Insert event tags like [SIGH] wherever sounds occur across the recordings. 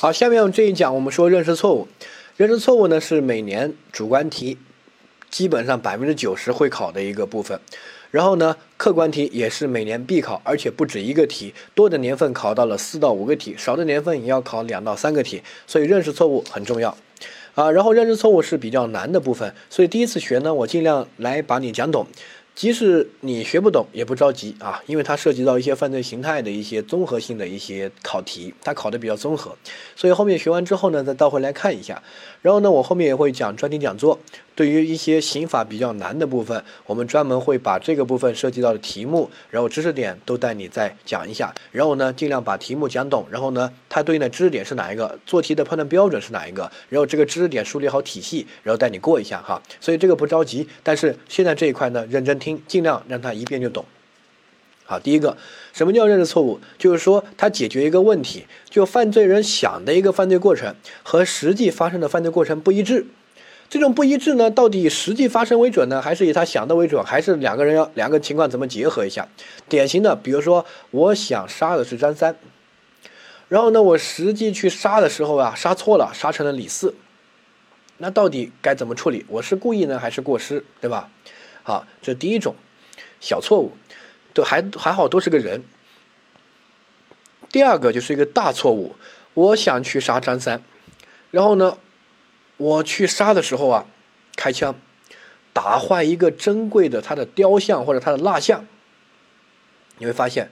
好，下面我们这一讲，我们说认识错误。认识错误呢，是每年主观题基本上百分之九十会考的一个部分。然后呢，客观题也是每年必考，而且不止一个题，多的年份考到了四到五个题，少的年份也要考两到三个题。所以认识错误很重要啊。然后认识错误是比较难的部分，所以第一次学呢，我尽量来把你讲懂。即使你学不懂也不着急啊，因为它涉及到一些犯罪形态的一些综合性的一些考题，它考的比较综合，所以后面学完之后呢，再倒回来看一下。然后呢，我后面也会讲专题讲座。对于一些刑法比较难的部分，我们专门会把这个部分涉及到的题目，然后知识点都带你再讲一下。然后呢，尽量把题目讲懂。然后呢，它对应的知识点是哪一个？做题的判断标准是哪一个？然后这个知识点梳理好体系，然后带你过一下哈。所以这个不着急，但是现在这一块呢，认真听，尽量让它一遍就懂。好，第一个，什么叫认识错误？就是说他解决一个问题，就犯罪人想的一个犯罪过程和实际发生的犯罪过程不一致。这种不一致呢，到底以实际发生为准呢，还是以他想的为准？还是两个人要两个情况怎么结合一下？典型的，比如说我想杀的是张三，然后呢，我实际去杀的时候啊，杀错了，杀成了李四，那到底该怎么处理？我是故意呢，还是过失？对吧？好，这第一种小错误。都还还好，都是个人。第二个就是一个大错误，我想去杀张三，然后呢，我去杀的时候啊，开枪打坏一个珍贵的他的雕像或者他的蜡像，你会发现，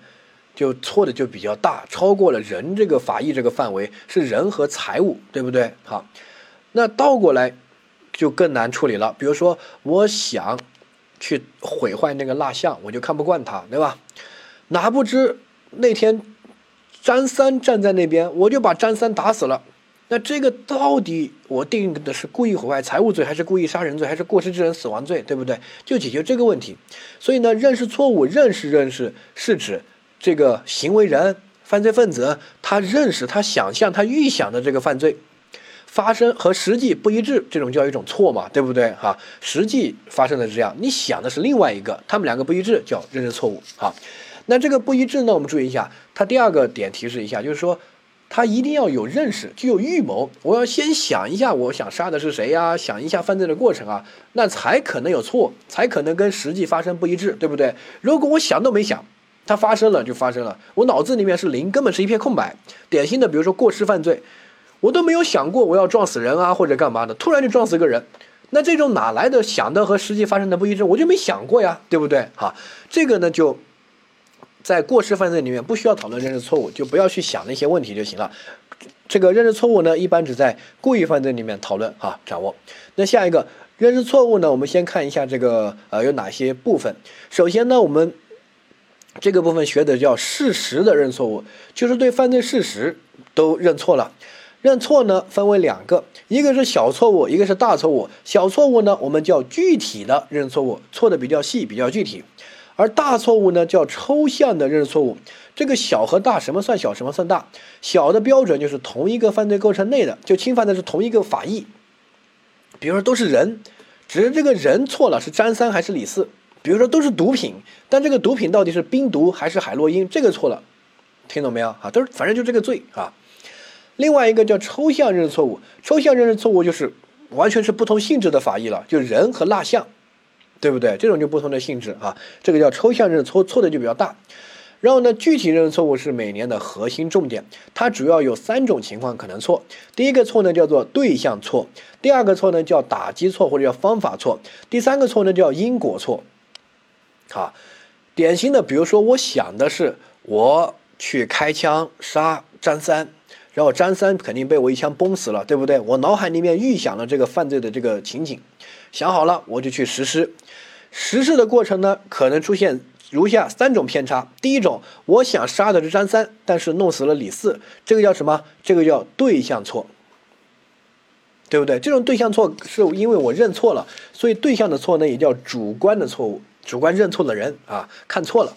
就错的就比较大，超过了人这个法益这个范围，是人和财物，对不对？好，那倒过来就更难处理了。比如说，我想。去毁坏那个蜡像，我就看不惯他，对吧？哪不知那天张三站在那边，我就把张三打死了。那这个到底我定的是故意毁坏财物罪，还是故意杀人罪，还是过失致人死亡罪，对不对？就解决这个问题。所以呢，认识错误，认识认识是指这个行为人、犯罪分子，他认识、他想象、他预想的这个犯罪。发生和实际不一致，这种叫一种错嘛，对不对？哈，实际发生的是这样，你想的是另外一个，他们两个不一致，叫认知错误。哈，那这个不一致呢，我们注意一下，它第二个点提示一下，就是说，他一定要有认识，具有预谋。我要先想一下，我想杀的是谁呀？想一下犯罪的过程啊，那才可能有错，才可能跟实际发生不一致，对不对？如果我想都没想，它发生了就发生了，我脑子里面是零，根本是一片空白。典型的，比如说过失犯罪。我都没有想过我要撞死人啊，或者干嘛的，突然就撞死个人，那这种哪来的想的和实际发生的不一致？我就没想过呀，对不对？哈，这个呢就在过失犯罪里面不需要讨论认识错误，就不要去想那些问题就行了。这个认识错误呢，一般只在故意犯罪里面讨论啊，掌握。那下一个认识错误呢，我们先看一下这个呃有哪些部分。首先呢，我们这个部分学的叫事实的认错误，就是对犯罪事实都认错了。认错呢，分为两个，一个是小错误，一个是大错误。小错误呢，我们叫具体的认错误，错的比较细，比较具体；而大错误呢，叫抽象的认错误。这个小和大，什么算小，什么算大？小的标准就是同一个犯罪构成内的，就侵犯的是同一个法益。比如说都是人，只是这个人错了，是张三还是李四？比如说都是毒品，但这个毒品到底是冰毒还是海洛因？这个错了，听懂没有？啊，都是反正就这个罪啊。另外一个叫抽象认识错误，抽象认识错误就是完全是不同性质的法益了，就人和蜡像，对不对？这种就不同的性质啊，这个叫抽象认识错，错的就比较大。然后呢，具体认识错误是每年的核心重点，它主要有三种情况可能错。第一个错呢叫做对象错，第二个错呢叫打击错或者叫方法错，第三个错呢叫因果错。好，典型的，比如说我想的是我去开枪杀张三。然后张三肯定被我一枪崩死了，对不对？我脑海里面预想了这个犯罪的这个情景，想好了我就去实施。实施的过程呢，可能出现如下三种偏差。第一种，我想杀的是张三，但是弄死了李四，这个叫什么？这个叫对象错，对不对？这种对象错是因为我认错了，所以对象的错呢也叫主观的错误，主观认错的人啊看错了。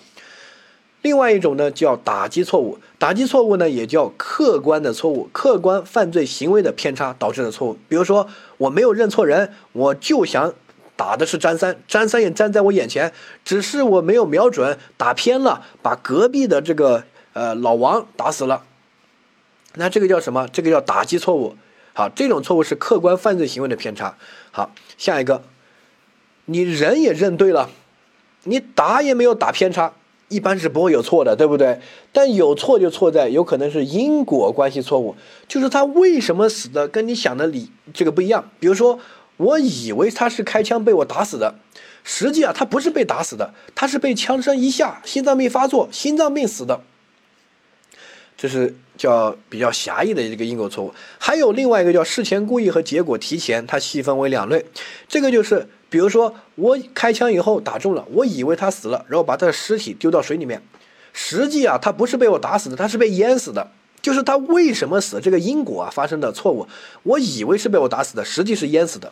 另外一种呢叫打击错误，打击错误呢也叫客观的错误，客观犯罪行为的偏差导致的错误。比如说我没有认错人，我就想打的是张三，张三也站在我眼前，只是我没有瞄准，打偏了，把隔壁的这个呃老王打死了。那这个叫什么？这个叫打击错误。好，这种错误是客观犯罪行为的偏差。好，下一个，你人也认对了，你打也没有打偏差，一般是不会有错的，对不对？但有错就错在有可能是因果关系错误，就是他为什么死的跟你想的理这个不一样。比如说，我以为他是开枪被我打死的。实际啊，他不是被打死的，他是被枪声一下，心脏病发作，心脏病死的。这是叫比较狭义的一个因果错误。还有另外一个叫事前故意和结果提前，它细分为两类。这个就是，比如说我开枪以后打中了，我以为他死了，然后把他的尸体丢到水里面，实际啊，他不是被我打死的，他是被淹死的。就是他为什么死，这个因果啊发生的错误。我以为是被我打死的，实际是淹死的。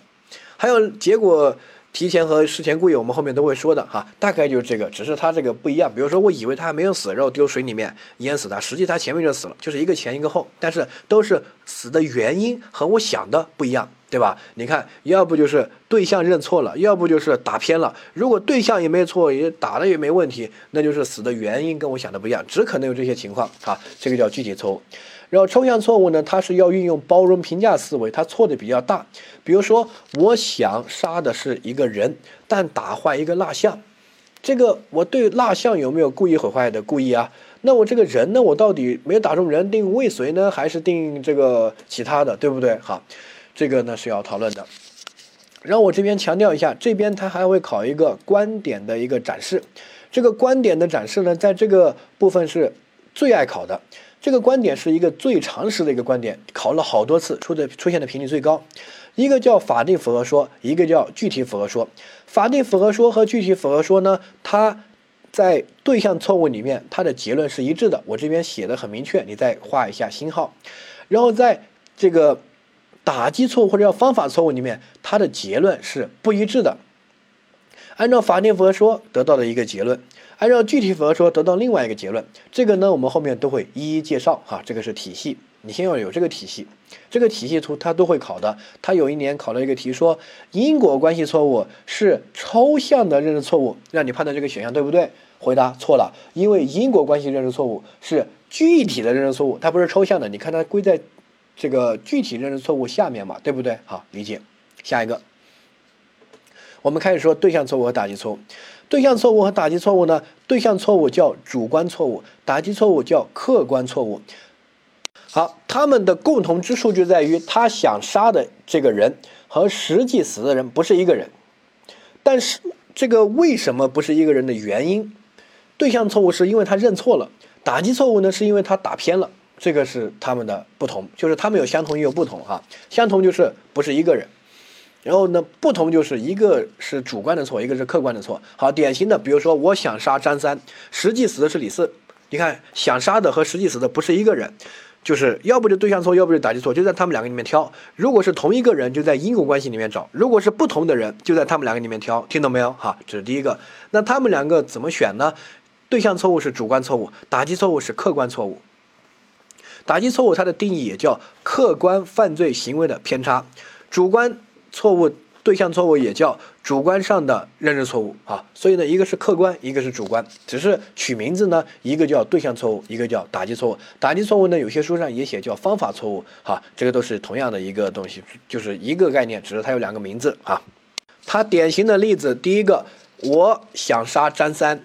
还有结果。提前和事前故意，我们后面都会说的哈，大概就是这个，只是他这个不一样。比如说，我以为他还没有死，然后丢水里面淹死他，实际他前面就死了，就是一个前一个后，但是都是死的原因和我想的不一样，对吧？你看，要不就是对象认错了，要不就是打偏了。如果对象也没错，也打的也没问题，那就是死的原因跟我想的不一样，只可能有这些情况啊，这个叫具体错误。然后抽象错误呢，它是要运用包容评价思维，它错的比较大。比如说，我想杀的是一个人，但打坏一个蜡像，这个我对蜡像有没有故意毁坏的故意啊？那我这个人呢，我到底没有打中人定未遂呢，还是定这个其他的，对不对？好，这个呢是要讨论的。然后我这边强调一下，这边它还会考一个观点的一个展示，这个观点的展示呢，在这个部分是最爱考的。这个观点是一个最常识的一个观点，考了好多次，出的出现的频率最高。一个叫法定符合说，一个叫具体符合说。法定符合说和具体符合说呢，它在对象错误里面，它的结论是一致的。我这边写的很明确，你再画一下星号。然后在这个打击错误或者叫方法错误里面，它的结论是不一致的。按照法定符合说得到的一个结论。按照具体符合说得到另外一个结论，这个呢我们后面都会一一介绍哈。这个是体系，你先要有这个体系，这个体系图它都会考的。它有一年考了一个题说因果关系错误是抽象的认知错误，让你判断这个选项对不对？回答错了，因为因果关系认知错误是具体的认知错误，它不是抽象的。你看它归在这个具体认知错误下面嘛，对不对？好，理解。下一个，我们开始说对象错误和打击错误。对象错误和打击错误呢？对象错误叫主观错误，打击错误叫客观错误。好，他们的共同之处就在于他想杀的这个人和实际死的人不是一个人。但是这个为什么不是一个人的原因？对象错误是因为他认错了，打击错误呢是因为他打偏了。这个是他们的不同，就是他们有相同也有不同哈。相同就是不是一个人。然后呢，不同就是一个是主观的错，一个是客观的错。好，典型的，比如说我想杀张三，实际死的是李四。你看，想杀的和实际死的不是一个人，就是要不就对象错，要不就打击错，就在他们两个里面挑。如果是同一个人，就在因果关系里面找；如果是不同的人，就在他们两个里面挑。听懂没有？哈，这是第一个。那他们两个怎么选呢？对象错误是主观错误，打击错误是客观错误。打击错误它的定义也叫客观犯罪行为的偏差，主观。错误对象错误也叫主观上的认知错误啊，所以呢，一个是客观，一个是主观，只是取名字呢，一个叫对象错误，一个叫打击错误。打击错误呢，有些书上也写叫方法错误，哈，这个都是同样的一个东西，就是一个概念，只是它有两个名字啊。它典型的例子，第一个，我想杀张三，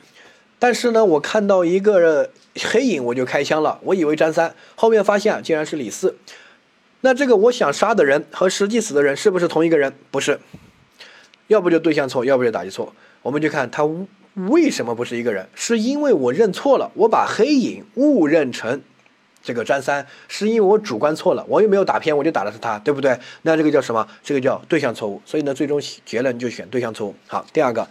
但是呢，我看到一个黑影，我就开枪了，我以为张三，后面发现竟然是李四。那这个我想杀的人和实际死的人是不是同一个人？不是，要不就对象错，要不就打击错。我们就看他为什么不是一个人，是因为我认错了，我把黑影误认成这个张三，是因为我主观错了，我又没有打偏，我就打的是他，对不对？那这个叫什么？这个叫对象错误。所以呢，最终结论就选对象错误。好，第二个，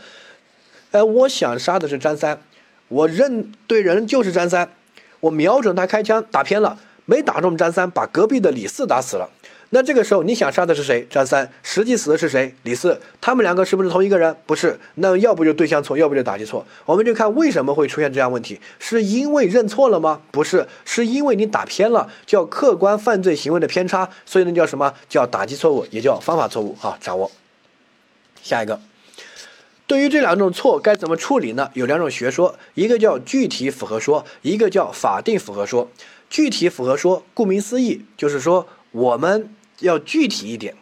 呃，我想杀的是张三，我认对人就是张三，我瞄准他开枪打偏了。没打中张三，把隔壁的李四打死了。那这个时候你想杀的是谁？张三，实际死的是谁？李四。他们两个是不是同一个人？不是。那要不就对象错，要不就打击错。我们就看为什么会出现这样问题，是因为认错了吗？不是，是因为你打偏了，叫客观犯罪行为的偏差。所以呢，叫什么叫打击错误，也叫方法错误。啊，掌握。下一个，对于这两种错该怎么处理呢？有两种学说，一个叫具体符合说，一个叫法定符合说。具体符合说，顾名思义就是说我们要具体一点。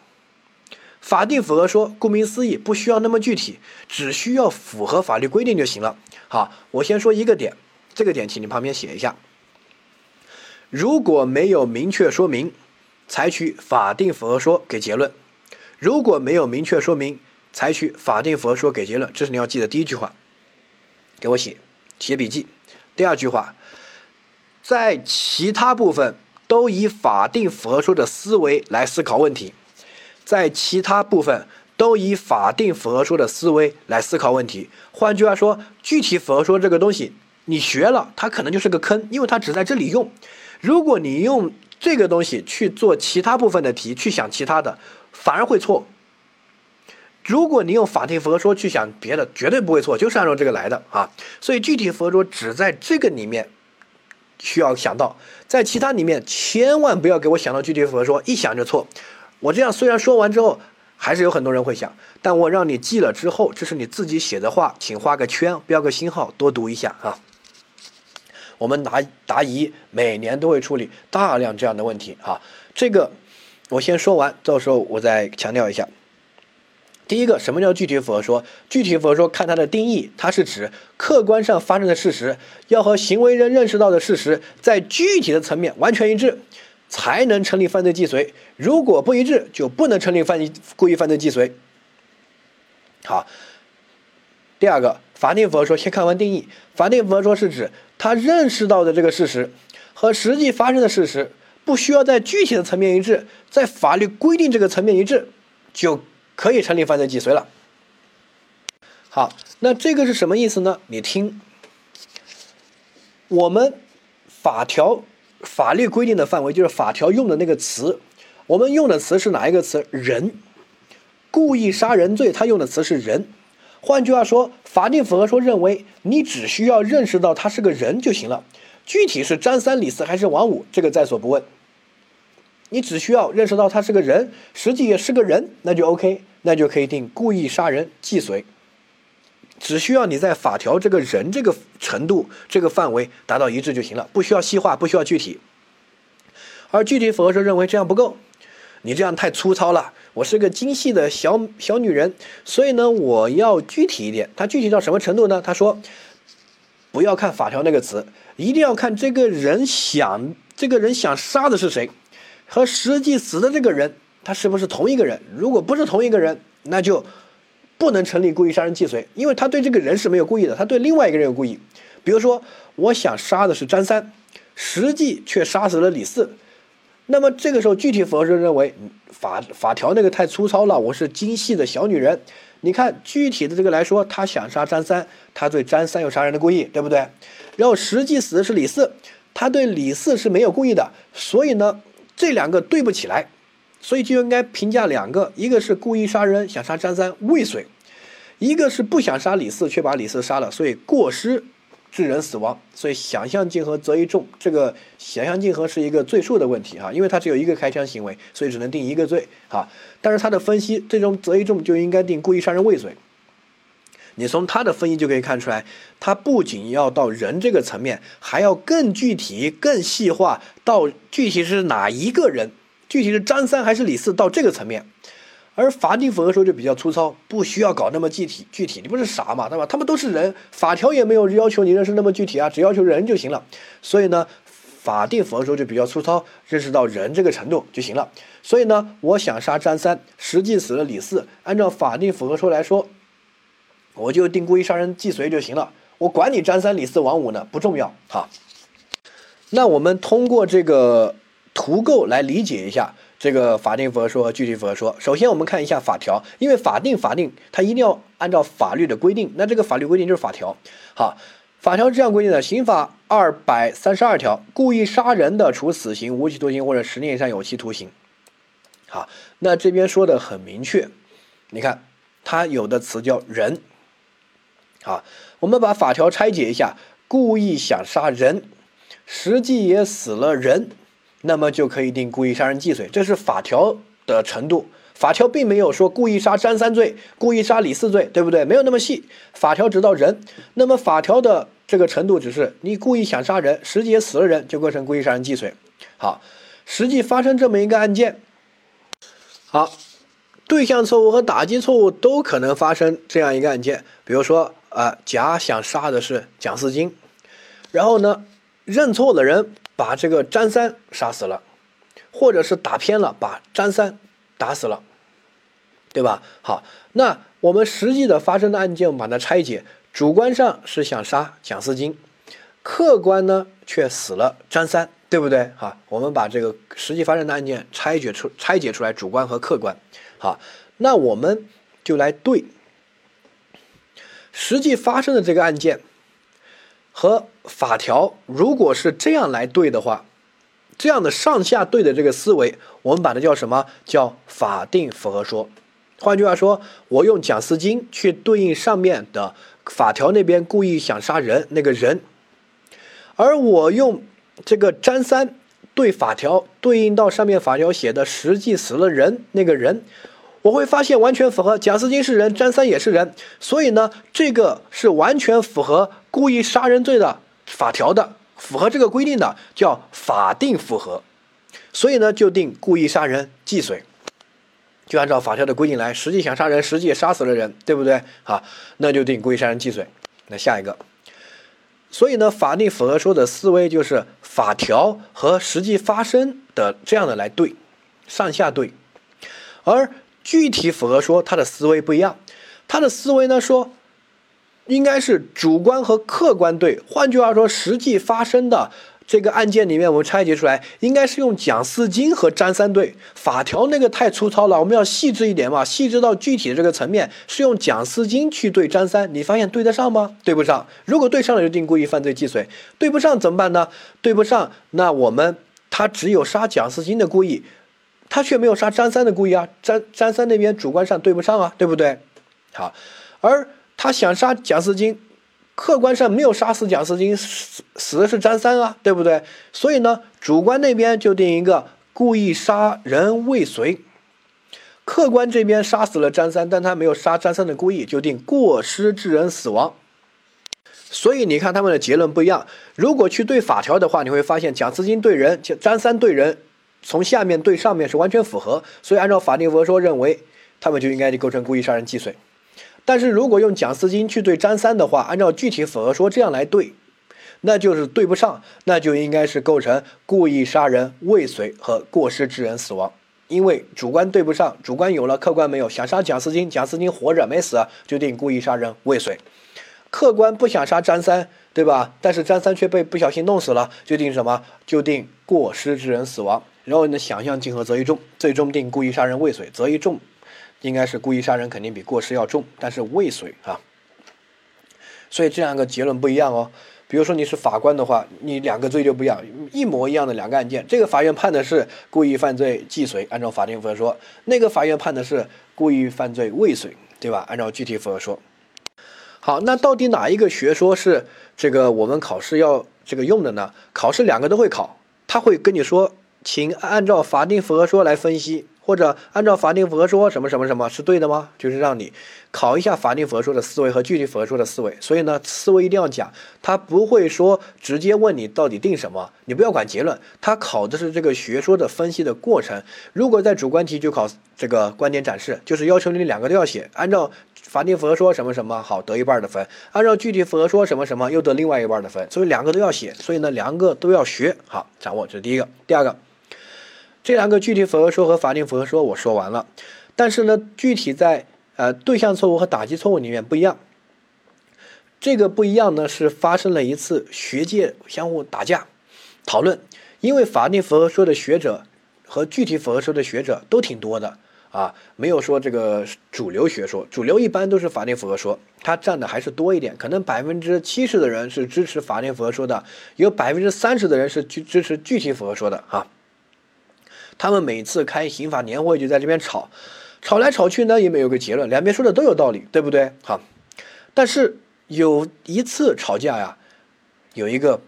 法定符合说，顾名思义不需要那么具体，只需要符合法律规定就行了。好，我先说一个点，这个点请你旁边写一下。如果没有明确说明，采取法定符合说给结论；如果没有明确说明，采取法定符合说给结论。这是你要记的第一句话，给我写写笔记。第二句话，在其他部分都以法定符合说的思维来思考问题，在其他部分都以法定符合说的思维来思考问题。换句话说，具体符合说这个东西你学了，它可能就是个坑，因为它只在这里用。如果你用这个东西去做其他部分的题，去想其他的，反而会错。如果你用法定符合说去想别的，绝对不会错，就是按照这个来的啊。所以具体符合说只在这个里面需要想到，在其他里面千万不要给我想到具体符合说，一想就错。我这样虽然说完之后，还是有很多人会想，但我让你记了之后，这是你自己写的话，请画个圈，标个星号，多读一下啊。我们答答疑每年都会处理大量这样的问题啊，这个我先说完，到时候我再强调一下。第一个，什么叫具体符合说？具体符合说看它的定义，它是指客观上发生的事实要和行为人认识到的事实在具体的层面完全一致，才能成立犯罪既遂。如果不一致，就不能成立犯故意犯罪既遂。好，第二个。法定符合说，先看完定义。法定符合说是指他认识到的这个事实和实际发生的事实不需要在具体的层面一致，在法律规定这个层面一致，就可以成立犯罪既遂了。好，那这个是什么意思呢？你听，我们法条法律规定的范围就是法条用的那个词，我们用的词是哪一个词？人，故意杀人罪，他用的词是人。换句话说，法定符合说认为你只需要认识到他是个人就行了，具体是张三李四还是王五，这个在所不问。你只需要认识到他是个人，实际也是个人，那就 OK，那就可以定故意杀人既遂。只需要你在法条这个人这个程度这个范围达到一致就行了，不需要细化，不需要具体。而具体符合说认为这样不够。你这样太粗糙了，我是个精细的小小女人，所以呢，我要具体一点。他具体到什么程度呢？他说，不要看法条那个词，一定要看这个人想，这个人想杀的是谁，和实际死的这个人，他是不是同一个人？如果不是同一个人，那就不能成立故意杀人既遂，因为他对这个人是没有故意的，他对另外一个人有故意。比如说，我想杀的是张三，实际却杀死了李四。那么这个时候，具体符合说认为法法条那个太粗糙了，我是精细的小女人。你看具体的这个来说，他想杀张三，他对张三有杀人的故意，对不对？然后实际死的是李四，他对李四是没有故意的，所以呢，这两个对不起来，所以就应该评价两个，一个是故意杀人想杀张三未遂，一个是不想杀李四却把李四杀了，所以过失。致人死亡，所以想象竞合择一重，这个想象竞合是一个罪数的问题哈，因为他只有一个开枪行为，所以只能定一个罪哈。但是他的分析，最终择一重就应该定故意杀人未遂。你从他的分析就可以看出来，他不仅要到人这个层面，还要更具体、更细化到具体是哪一个人，具体是张三还是李四到这个层面。而法定符合说就比较粗糙，不需要搞那么具体。具体，你不是傻嘛，对吧？他们都是人，法条也没有要求你认识那么具体啊，只要求人就行了。所以呢，法定符合说就比较粗糙，认识到人这个程度就行了。所以呢，我想杀张三，实际死了李四，按照法定符合说来说，我就定故意杀人既遂就行了。我管你张三李四王五呢，不重要哈。那我们通过这个图构来理解一下。这个法定符合说和具体符合说，首先我们看一下法条，因为法定法定它一定要按照法律的规定，那这个法律规定就是法条。好，法条这样规定的：刑法二百三十二条，故意杀人的，处死刑、无期徒刑或者十年以上有期徒刑。好，那这边说的很明确，你看它有的词叫人。好，我们把法条拆解一下，故意想杀人，实际也死了人。那么就可以定故意杀人既遂，这是法条的程度。法条并没有说故意杀张三罪、故意杀李四罪，对不对？没有那么细。法条只到人。那么法条的这个程度只是你故意想杀人，实际死了人，就构成故意杀人既遂。好，实际发生这么一个案件，好，对象错误和打击错误都可能发生这样一个案件。比如说啊，甲想杀的是蒋四金，然后呢，认错的人把这个张三杀死了，或者是打偏了，把张三打死了，对吧？好，那我们实际的发生的案件，我们把它拆解。主观上是想杀蒋思金，客观呢却死了张三，对不对？哈，我们把这个实际发生的案件拆解出拆解出来，主观和客观。好，那我们就来对实际发生的这个案件和法条，如果是这样来对的话，这样的上下对的这个思维，我们把它叫什么？叫法定符合说。换句话说，我用蒋思金去对应上面的。法条那边故意想杀人那个人，而我用这个张三对法条对应到上面法条写的实际死了人那个人，我会发现完全符合贾斯金是人，张三也是人，所以呢，这个是完全符合故意杀人罪的法条的，符合这个规定的叫法定符合，所以呢就定故意杀人既遂。就按照法条的规定来，实际想杀人，实际也杀死了人，对不对？好，那就定故意杀人既遂。那下一个，所以呢，法定符合说的思维就是法条和实际发生的这样的来对，上下对。而具体符合说他的思维不一样，他的思维呢说，应该是主观和客观对。换句话说，实际发生的。这个案件里面，我们拆解出来，应该是用蒋四金和张三对法条那个太粗糙了，我们要细致一点嘛，细致到具体的这个层面，是用蒋四金去对张三，你发现对得上吗？对不上。如果对上了，就定故意犯罪既遂；对不上怎么办呢？对不上，那我们他只有杀蒋四金的故意，他却没有杀张三的故意啊。张张三那边主观上对不上啊，对不对？好，而他想杀蒋四金。客观上没有杀死蒋思金，死死的是张三啊，对不对？所以呢，主观那边就定一个故意杀人未遂，客观这边杀死了张三，但他没有杀张三的故意，就定过失致人死亡。所以你看他们的结论不一样。如果去对法条的话，你会发现蒋思金对人，张三对人，从下面对上面是完全符合。所以按照法定符合说，认为他们就应该构成故意杀人既遂。但是如果用蒋思金去对张三的话，按照具体符合说这样来对，那就是对不上，那就应该是构成故意杀人未遂和过失致人死亡。因为主观对不上，主观有了，客观没有。想杀蒋思金，蒋思金活着没死，就定故意杀人未遂；客观不想杀张三，对吧？但是张三却被不小心弄死了，就定什么？就定过失致人死亡。然后呢，想象竞合则一重，最终定故意杀人未遂，则一重。应该是故意杀人，肯定比过失要重，但是未遂啊，所以这两个结论不一样哦。比如说你是法官的话，你两个罪就不一样，一模一样的两个案件，这个法院判的是故意犯罪既遂，按照法定符合说；那个法院判的是故意犯罪未遂，对吧？按照具体符合说。好，那到底哪一个学说是这个我们考试要这个用的呢？考试两个都会考，他会跟你说，请按照法定符合说来分析。或者按照法定符合说什么什么什么是对的吗？就是让你考一下法定符合说的思维和具体符合说的思维。所以呢，思维一定要讲，他不会说直接问你到底定什么，你不要管结论，他考的是这个学说的分析的过程。如果在主观题就考这个观点展示，就是要求你两个都要写，按照法定符合说什么什么好得一半的分，按照具体符合说什么什么又得另外一半的分，所以两个都要写，所以呢两个都要学好掌握，这是第一个，第二个。这两个具体符合说和法定符合说我说完了，但是呢，具体在呃对象错误和打击错误里面不一样。这个不一样呢，是发生了一次学界相互打架讨论，因为法定符合说的学者和具体符合说的学者都挺多的啊，没有说这个主流学说，主流一般都是法定符合说，它占的还是多一点，可能百分之七十的人是支持法定符合说的，有百分之三十的人是支支持具体符合说的啊。他们每次开刑法年会就在这边吵，吵来吵去呢也没有个结论，两边说的都有道理，对不对？好，但是有一次吵架呀，有一个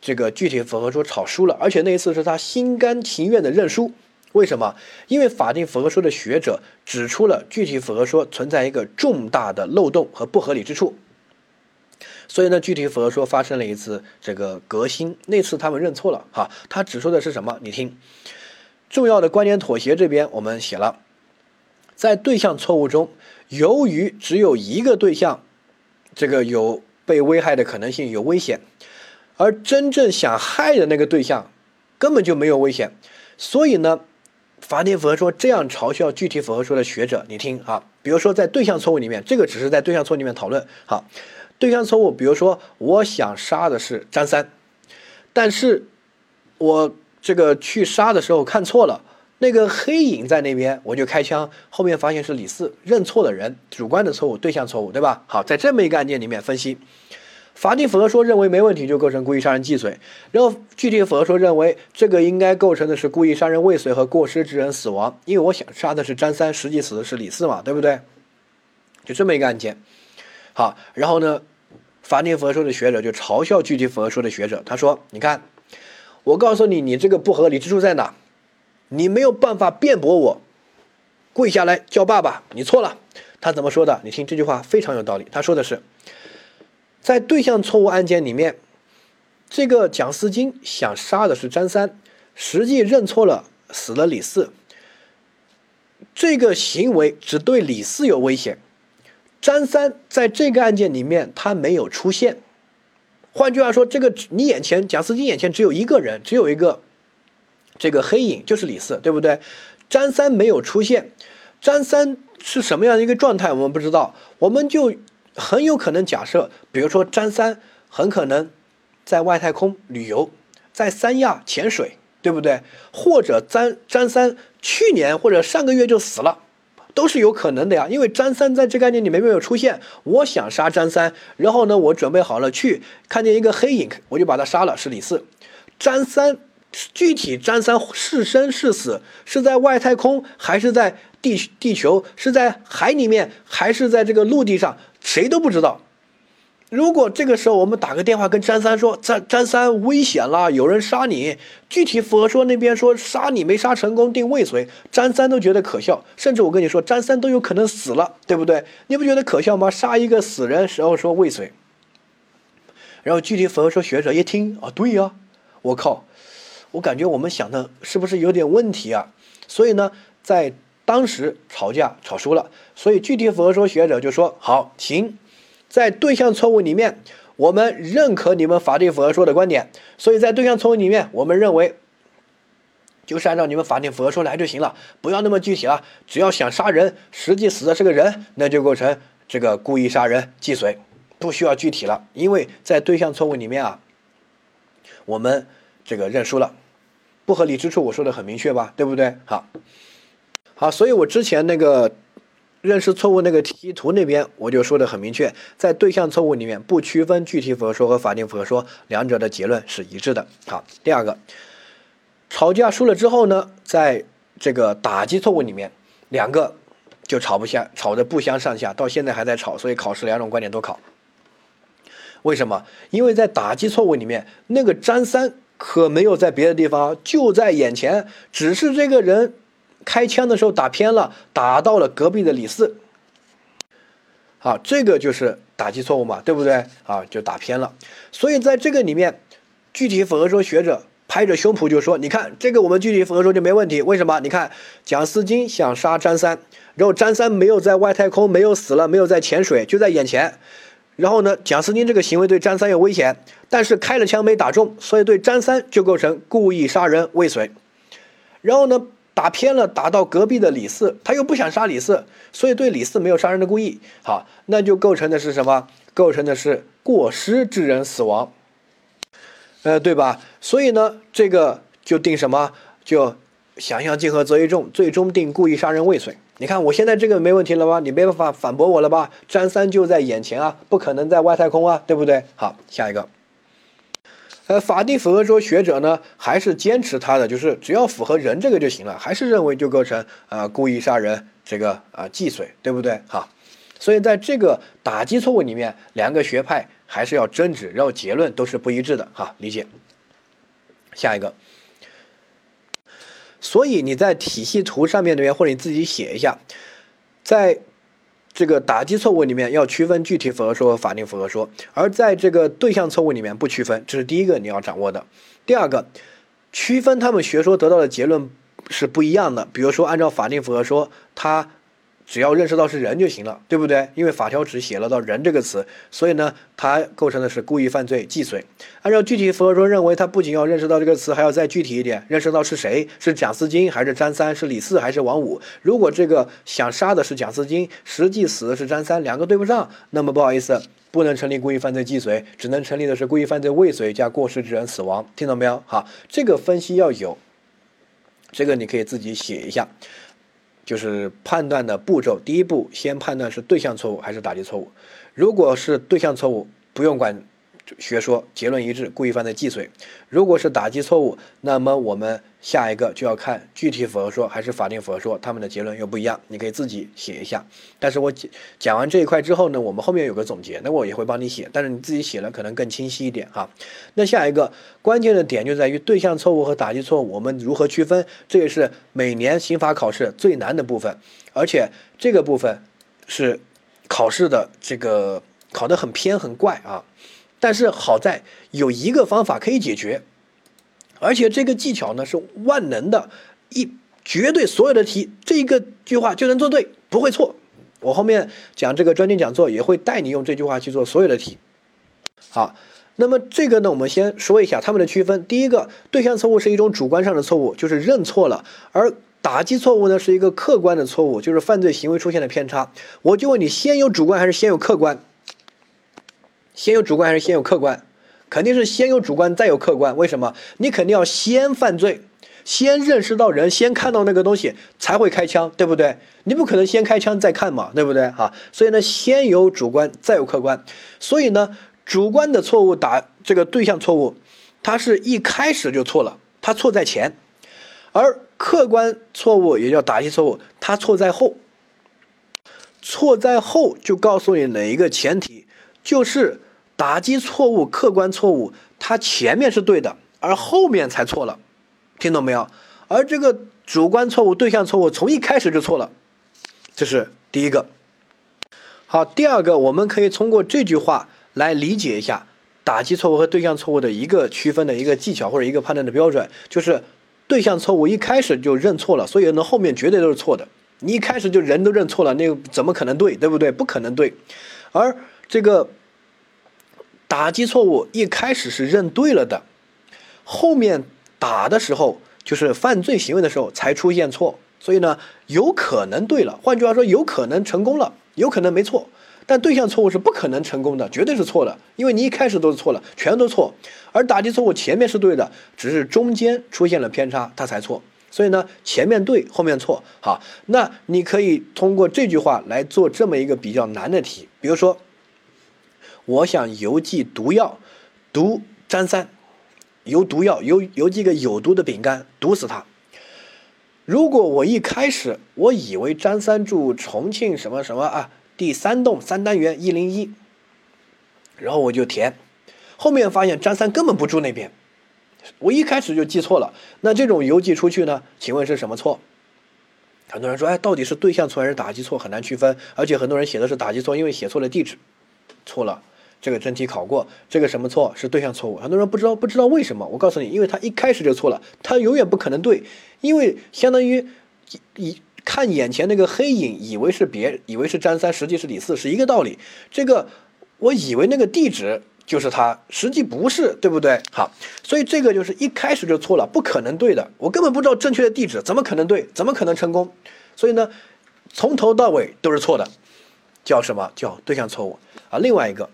这个具体符合说吵输了，而且那一次是他心甘情愿的认输。为什么？因为法定符合说的学者指出了具体符合说存在一个重大的漏洞和不合理之处。所以呢，具体符合说发生了一次这个革新，那次他们认错了哈。他指出的是什么？你听，重要的观点妥协这边我们写了，在对象错误中，由于只有一个对象，这个有被危害的可能性，有危险，而真正想害的那个对象根本就没有危险，所以呢，法定符合说这样嘲笑具体符合说的学者，你听啊，比如说在对象错误里面，这个只是在对象错误里面讨论好。对象错误，比如说，我想杀的是张三，但是，我这个去杀的时候看错了，那个黑影在那边，我就开枪，后面发现是李四，认错了人，主观的错误，对象错误，对吧？好，在这么一个案件里面分析，法定符合说认为没问题，就构成故意杀人既遂，然后具体符合说认为这个应该构成的是故意杀人未遂和过失致人死亡，因为我想杀的是张三，实际死的是李四嘛，对不对？就这么一个案件。好，然后呢，法定符合说的学者就嘲笑具体符合说的学者，他说：“你看，我告诉你，你这个不合理之处在哪？你没有办法辩驳我，跪下来叫爸爸，你错了。”他怎么说的？你听这句话非常有道理。他说的是，在对象错误案件里面，这个蒋思金想杀的是张三，实际认错了，死了李四。这个行为只对李四有危险。张三在这个案件里面他没有出现，换句话说，这个你眼前蒋思金眼前只有一个人，只有一个这个黑影，就是李四，对不对？张三没有出现，张三是什么样的一个状态，我们不知道，我们就很有可能假设，比如说张三很可能在外太空旅游，在三亚潜水，对不对？或者张张三去年或者上个月就死了。都是有可能的呀，因为张三在这概念里面没有出现。我想杀张三，然后呢，我准备好了去看见一个黑影，我就把他杀了，是李四。张三具体张三是生是死，是在外太空还是在地地球，是在海里面还是在这个陆地上，谁都不知道。如果这个时候我们打个电话跟张三说，张张三危险了，有人杀你，具体符合说那边说杀你没杀成功，定未遂，张三都觉得可笑，甚至我跟你说，张三都有可能死了，对不对？你不觉得可笑吗？杀一个死人，然后说未遂，然后具体符合说学者一听啊，对呀，我靠，我感觉我们想的是不是有点问题啊？所以呢，在当时吵架吵输了，所以具体符合说学者就说好行。在对象错误里面，我们认可你们法定符合说的观点，所以在对象错误里面，我们认为就是按照你们法定符合说来就行了，不要那么具体了。只要想杀人，实际死的是个人，那就构成这个故意杀人既遂，不需要具体了。因为在对象错误里面啊，我们这个认输了，不合理之处我说的很明确吧，对不对？好，好，所以我之前那个。认识错误那个题图那边我就说的很明确，在对象错误里面不区分具体符合说和法定符合说，两者的结论是一致的。好，第二个，吵架输了之后呢，在这个打击错误里面，两个就吵不下，吵得不相上下，到现在还在吵，所以考试两种观点都考。为什么？因为在打击错误里面，那个张三可没有在别的地方，就在眼前，只是这个人。开枪的时候打偏了，打到了隔壁的李四。好，这个就是打击错误嘛，对不对？啊，就打偏了。所以在这个里面，具体符合说学者拍着胸脯就说：“你看，这个我们具体符合说就没问题。为什么？你看蒋思金想杀张三，然后张三没有在外太空，没有死了，没有在潜水，就在眼前。然后呢，蒋思金这个行为对张三有危险，但是开了枪没打中，所以对张三就构成故意杀人未遂。然后呢？”打偏了，打到隔壁的李四，他又不想杀李四，所以对李四没有杀人的故意。好，那就构成的是什么？构成的是过失致人死亡，呃，对吧？所以呢，这个就定什么？就想象竞合责一重，最终定故意杀人未遂。你看我现在这个没问题了吧？你没办法反驳我了吧？张三就在眼前啊，不可能在外太空啊，对不对？好，下一个。呃，法定符合说学者呢，还是坚持他的，就是只要符合人这个就行了，还是认为就构成啊故意杀人这个啊既遂，对不对？哈，所以在这个打击错误里面，两个学派还是要争执，然后结论都是不一致的，哈，理解。下一个，所以你在体系图上面那边，或者你自己写一下，在这个打击错误里面要区分具体符合说和法定符合说，而在这个对象错误里面不区分，这是第一个你要掌握的。第二个，区分他们学说得到的结论是不一样的。比如说，按照法定符合说，它。只要认识到是人就行了，对不对？因为法条只写了到“人”这个词，所以呢，它构成的是故意犯罪既遂。按照具体符合说，认为他不仅要认识到这个词，还要再具体一点，认识到是谁，是蒋思金还是张三，是李四还是王五。如果这个想杀的是蒋思金，实际死的是张三，两个对不上，那么不好意思，不能成立故意犯罪既遂，只能成立的是故意犯罪未遂加过失致人死亡。听到没有？好，这个分析要有，这个你可以自己写一下。就是判断的步骤，第一步先判断是对象错误还是打击错误。如果是对象错误，不用管学说，结论一致，故意犯罪既遂。如果是打击错误，那么我们。下一个就要看具体符合说还是法定符合说，他们的结论又不一样，你可以自己写一下。但是我讲讲完这一块之后呢，我们后面有个总结，那我也会帮你写，但是你自己写了可能更清晰一点哈。那下一个关键的点就在于对象错误和打击错误，我们如何区分？这也是每年刑法考试最难的部分，而且这个部分是考试的这个考得很偏很怪啊。但是好在有一个方法可以解决。而且这个技巧呢是万能的，一绝对所有的题这一个句话就能做对，不会错。我后面讲这个专题讲座也会带你用这句话去做所有的题。好，那么这个呢，我们先说一下他们的区分。第一个，对象错误是一种主观上的错误，就是认错了；而打击错误呢是一个客观的错误，就是犯罪行为出现了偏差。我就问你，先有主观还是先有客观？先有主观还是先有客观？肯定是先有主观再有客观，为什么？你肯定要先犯罪，先认识到人，先看到那个东西才会开枪，对不对？你不可能先开枪再看嘛，对不对？哈，所以呢，先有主观再有客观，所以呢，主观的错误打这个对象错误，它是一开始就错了，它错在前，而客观错误也叫打击错误，它错在后，错在后就告诉你哪一个前提就是。打击错误、客观错误，它前面是对的，而后面才错了，听懂没有？而这个主观错误、对象错误从一开始就错了，这是第一个。好，第二个，我们可以通过这句话来理解一下打击错误和对象错误的一个区分的一个技巧或者一个判断的标准，就是对象错误一开始就认错了，所以呢后面绝对都是错的。你一开始就人都认错了，那怎么可能对？对不对？不可能对。而这个。打击错误一开始是认对了的，后面打的时候就是犯罪行为的时候才出现错，所以呢有可能对了，换句话说有可能成功了，有可能没错，但对象错误是不可能成功的，绝对是错的，因为你一开始都是错了，全都错，而打击错误前面是对的，只是中间出现了偏差，它才错，所以呢前面对后面错，好，那你可以通过这句话来做这么一个比较难的题，比如说。我想邮寄毒药，毒张三，邮毒药，邮邮寄个有毒的饼干，毒死他。如果我一开始我以为张三住重庆什么什么啊，第三栋三单元一零一，然后我就填，后面发现张三根本不住那边，我一开始就记错了。那这种邮寄出去呢？请问是什么错？很多人说，哎，到底是对象错还是打击错？很难区分，而且很多人写的是打击错，因为写错了地址，错了。这个真题考过，这个什么错是对象错误，很多人不知道，不知道为什么。我告诉你，因为他一开始就错了，他永远不可能对，因为相当于一看眼前那个黑影，以为是别，以为是张三，实际是李四，是一个道理。这个我以为那个地址就是他，实际不是，对不对？好，所以这个就是一开始就错了，不可能对的。我根本不知道正确的地址，怎么可能对？怎么可能成功？所以呢，从头到尾都是错的，叫什么叫对象错误啊？另外一个。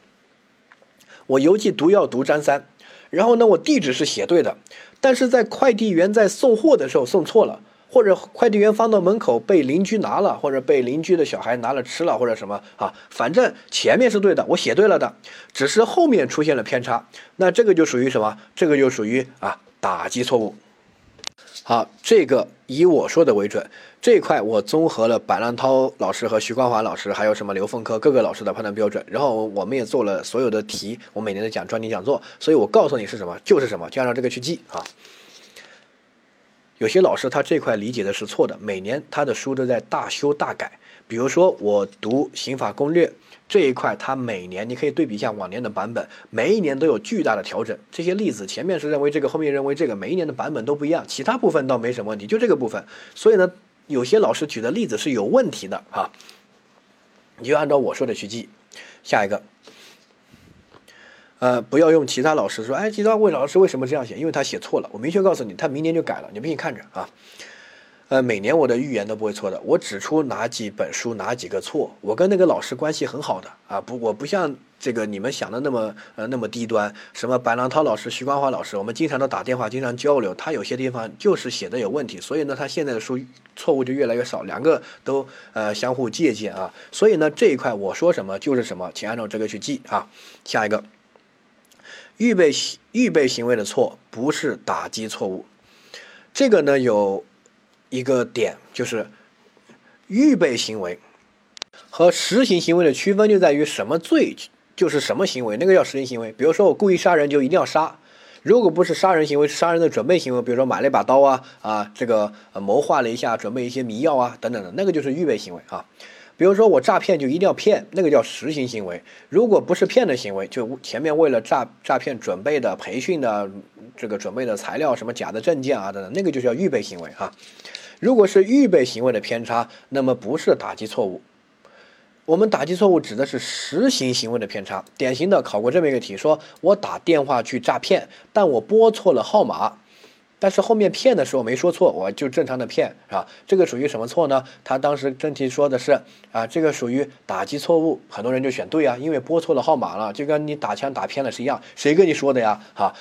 我邮寄毒药毒张三，然后呢，我地址是写对的，但是在快递员在送货的时候送错了，或者快递员放到门口被邻居拿了，或者被邻居的小孩拿了吃了，或者什么啊，反正前面是对的，我写对了的，只是后面出现了偏差，那这个就属于什么？这个就属于啊打击错误。好，这个以我说的为准。这一块我综合了板浪涛老师和徐光华老师，还有什么刘凤科各个老师的判断标准，然后我们也做了所有的题，我每年的讲专题讲座，所以我告诉你是什么 [LAUGHS] 就是什么，就按照这个去记啊。有些老师他这块理解的是错的，每年他的书都在大修大改。比如说我读刑法攻略这一块，他每年你可以对比一下往年的版本，每一年都有巨大的调整。这些例子前面是认为这个，后面认为这个，每一年的版本都不一样，其他部分倒没什么问题，就这个部分。所以呢，有些老师举的例子是有问题的啊，你就按照我说的去记。下一个。呃，不要用其他老师说，哎，其他位老师为什么这样写？因为他写错了。我明确告诉你，他明年就改了，你不信看着啊。呃，每年我的预言都不会错的，我指出哪几本书哪几个错，我跟那个老师关系很好的啊，不，我不像这个你们想的那么呃那么低端，什么白浪涛老师、徐光华老师，我们经常都打电话，经常交流，他有些地方就是写的有问题，所以呢，他现在的书错误就越来越少，两个都呃相互借鉴啊，所以呢这一块我说什么就是什么，请按照这个去记啊。下一个。预备预备行为的错不是打击错误，这个呢有一个点就是预备行为和实行行为的区分就在于什么罪就是什么行为，那个叫实行行为。比如说我故意杀人就一定要杀，如果不是杀人行为，是杀人的准备行为，比如说买了一把刀啊啊，这个谋划了一下，准备一些迷药啊等等的，那个就是预备行为啊。比如说我诈骗就一定要骗，那个叫实行行为。如果不是骗的行为，就前面为了诈诈骗准备的培训的这个准备的材料，什么假的证件啊等等，那个就叫预备行为哈。如果是预备行为的偏差，那么不是打击错误。我们打击错误指的是实行行为的偏差。典型的考过这么一个题，说我打电话去诈骗，但我拨错了号码。但是后面骗的时候没说错，我就正常的骗，是吧？这个属于什么错呢？他当时真题说的是啊，这个属于打击错误，很多人就选对啊，因为拨错了号码了，就跟你打枪打偏了是一样，谁跟你说的呀？哈。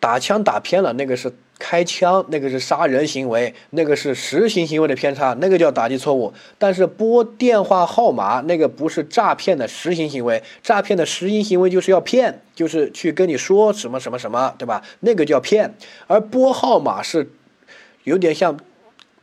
打枪打偏了，那个是开枪，那个是杀人行为，那个是实行行为的偏差，那个叫打击错误。但是拨电话号码那个不是诈骗的实行行为，诈骗的实行行为就是要骗，就是去跟你说什么什么什么，对吧？那个叫骗。而拨号码是有点像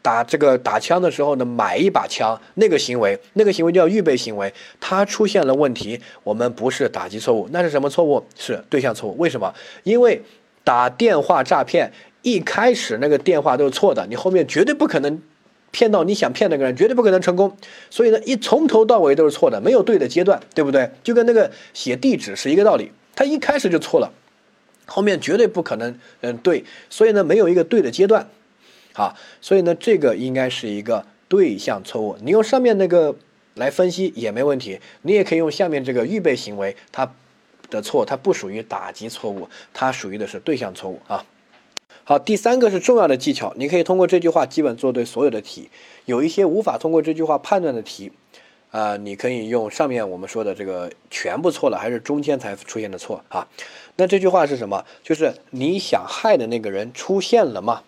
打这个打枪的时候呢，买一把枪那个行为，那个行为叫预备行为，它出现了问题，我们不是打击错误，那是什么错误？是对象错误。为什么？因为。打电话诈骗，一开始那个电话都是错的，你后面绝对不可能骗到你想骗那个人，绝对不可能成功。所以呢，一从头到尾都是错的，没有对的阶段，对不对？就跟那个写地址是一个道理，他一开始就错了，后面绝对不可能嗯对。所以呢，没有一个对的阶段，好，所以呢，这个应该是一个对象错误。你用上面那个来分析也没问题，你也可以用下面这个预备行为，它。的错，它不属于打击错误，它属于的是对象错误啊。好，第三个是重要的技巧，你可以通过这句话基本做对所有的题。有一些无法通过这句话判断的题，啊，你可以用上面我们说的这个全部错了，还是中间才出现的错啊？那这句话是什么？就是你想害的那个人出现了吗？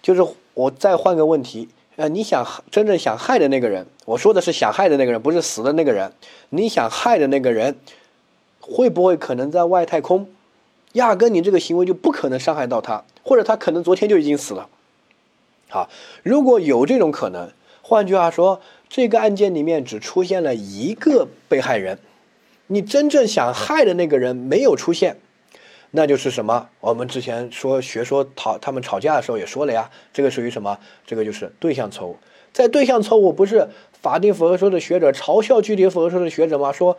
就是我再换个问题，呃，你想真正想害的那个人，我说的是想害的那个人，不是死的那个人。你想害的那个人。会不会可能在外太空？压根你这个行为就不可能伤害到他，或者他可能昨天就已经死了。好，如果有这种可能，换句话说，这个案件里面只出现了一个被害人，你真正想害的那个人没有出现，那就是什么？我们之前说学说讨他们吵架的时候也说了呀，这个属于什么？这个就是对象错误。在对象错误不是法定符合说的学者嘲笑具体符合说的学者吗？说。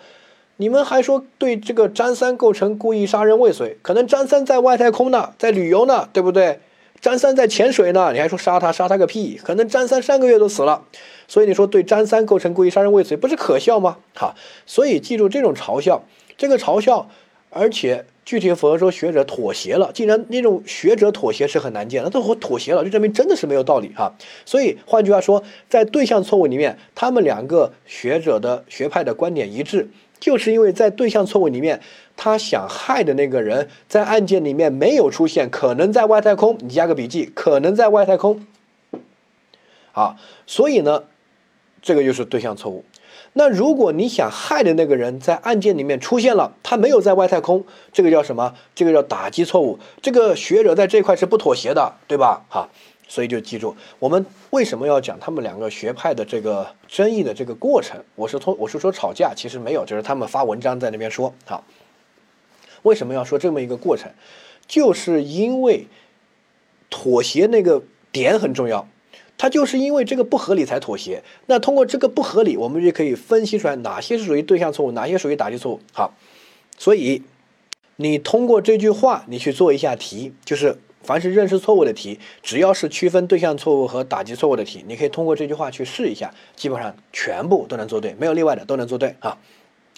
你们还说对这个张三构成故意杀人未遂？可能张三在外太空呢，在旅游呢，对不对？张三在潜水呢，你还说杀他？杀他个屁！可能张三上个月都死了，所以你说对张三构成故意杀人未遂，不是可笑吗？哈，所以记住这种嘲笑，这个嘲笑，而且具体符合说学者妥协了。既然那种学者妥协是很难见，那都妥协了，就证明真的是没有道理哈。所以换句话说，在对象错误里面，他们两个学者的学派的观点一致。就是因为在对象错误里面，他想害的那个人在案件里面没有出现，可能在外太空，你加个笔记，可能在外太空。好，所以呢，这个就是对象错误。那如果你想害的那个人在案件里面出现了，他没有在外太空，这个叫什么？这个叫打击错误。这个学者在这块是不妥协的，对吧？好。所以就记住，我们为什么要讲他们两个学派的这个争议的这个过程？我是从我是说吵架，其实没有，就是他们发文章在那边说。好，为什么要说这么一个过程？就是因为妥协那个点很重要，他就是因为这个不合理才妥协。那通过这个不合理，我们就可以分析出来哪些是属于对象错误，哪些属于打击错误。好，所以你通过这句话，你去做一下题，就是凡是认识错误的题，只要是区分对象错误和打击错误的题，你可以通过这句话去试一下，基本上全部都能做对，没有例外的都能做对啊。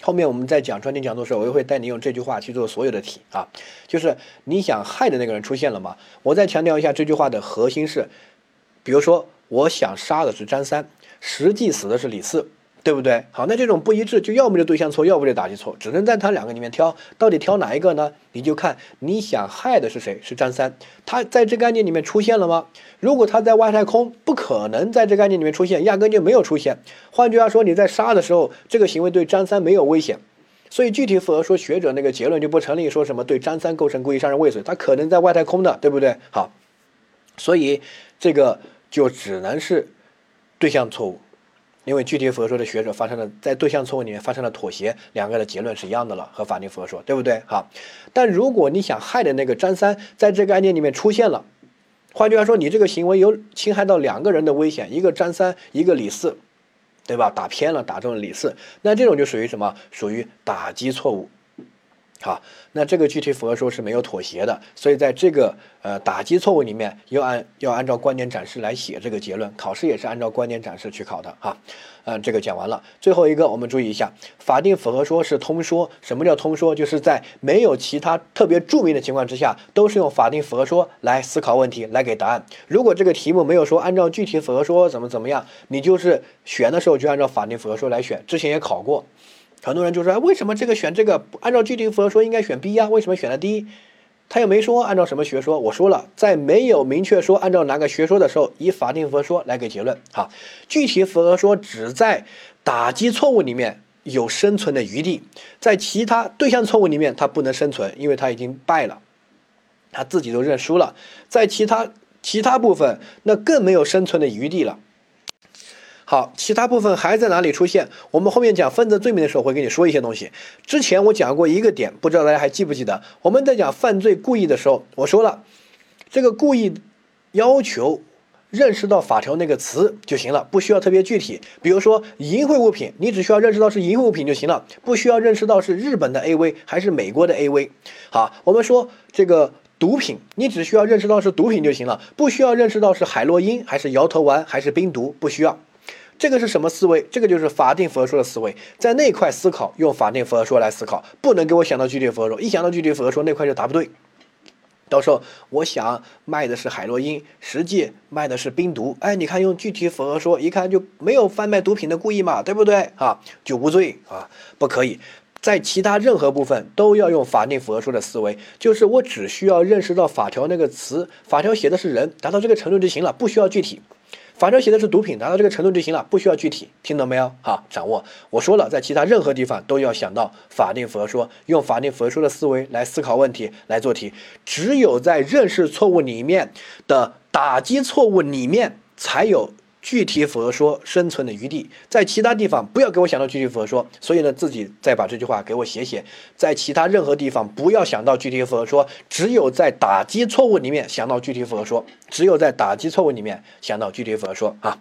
后面我们在讲专题讲座的时候，我也会带你用这句话去做所有的题啊，就是你想害的那个人出现了吗？我再强调一下这句话的核心是，比如说我想杀的是张三，实际死的是李四。对不对？好，那这种不一致，就要么就对象错，要不就打击错，只能在他两个里面挑，到底挑哪一个呢？你就看你想害的是谁，是张三，他在这个案件里面出现了吗？如果他在外太空，不可能在这个案件里面出现，压根就没有出现。换句话说，你在杀的时候，这个行为对张三没有危险，所以具体符合说学者那个结论就不成立，说什么对张三构成故意杀人未遂，他可能在外太空的，对不对？好，所以这个就只能是对象错误。因为具体符合说的学者发生了在对象错误里面发生了妥协，两个的结论是一样的了，和法定符合说，对不对？好，但如果你想害的那个张三在这个案件里面出现了，换句话说，你这个行为有侵害到两个人的危险，一个张三，一个李四，对吧？打偏了，打中了李四，那这种就属于什么？属于打击错误。好，那这个具体符合说是没有妥协的，所以在这个呃打击错误里面，要按要按照观点展示来写这个结论，考试也是按照观点展示去考的哈。嗯，这个讲完了，最后一个我们注意一下，法定符合说是通说，什么叫通说？就是在没有其他特别著名的情况之下，都是用法定符合说来思考问题，来给答案。如果这个题目没有说按照具体符合说怎么怎么样，你就是选的时候就按照法定符合说来选，之前也考过。很多人就说，为什么这个选这个？按照具体符合说应该选 B 呀，为什么选了 D？他又没说按照什么学说。我说了，在没有明确说按照哪个学说的时候，以法定符合说来给结论。好，具体符合说只在打击错误里面有生存的余地，在其他对象错误里面它不能生存，因为它已经败了，他自己都认输了。在其他其他部分，那更没有生存的余地了。好，其他部分还在哪里出现？我们后面讲分则罪名的时候会跟你说一些东西。之前我讲过一个点，不知道大家还记不记得？我们在讲犯罪故意的时候，我说了，这个故意要求认识到法条那个词就行了，不需要特别具体。比如说淫秽物品，你只需要认识到是淫秽物品就行了，不需要认识到是日本的 AV 还是美国的 AV。好，我们说这个毒品，你只需要认识到是毒品就行了，不需要认识到是海洛因还是摇头丸还是冰毒，不需要。这个是什么思维？这个就是法定符合说的思维，在那块思考，用法定符合说来思考，不能给我想到具体符合说，一想到具体符合说那块就答不对。到时候我想卖的是海洛因，实际卖的是冰毒，哎，你看用具体符合说，一看就没有贩卖毒品的故意嘛，对不对啊？就无罪啊，不可以。在其他任何部分都要用法定符合说的思维，就是我只需要认识到法条那个词，法条写的是人，达到这个程度就行了，不需要具体。反正写的是毒品，达到这个程度就行了，不需要具体，听懂没有？好，掌握。我说了，在其他任何地方都要想到法定佛说，用法定佛说的思维来思考问题，来做题。只有在认识错误里面的打击错误里面才有。具体符合说生存的余地，在其他地方不要给我想到具体符合说，所以呢，自己再把这句话给我写写，在其他任何地方不要想到具体符合说，只有在打击错误里面想到具体符合说，只有在打击错误里面想到具体符合说。啊。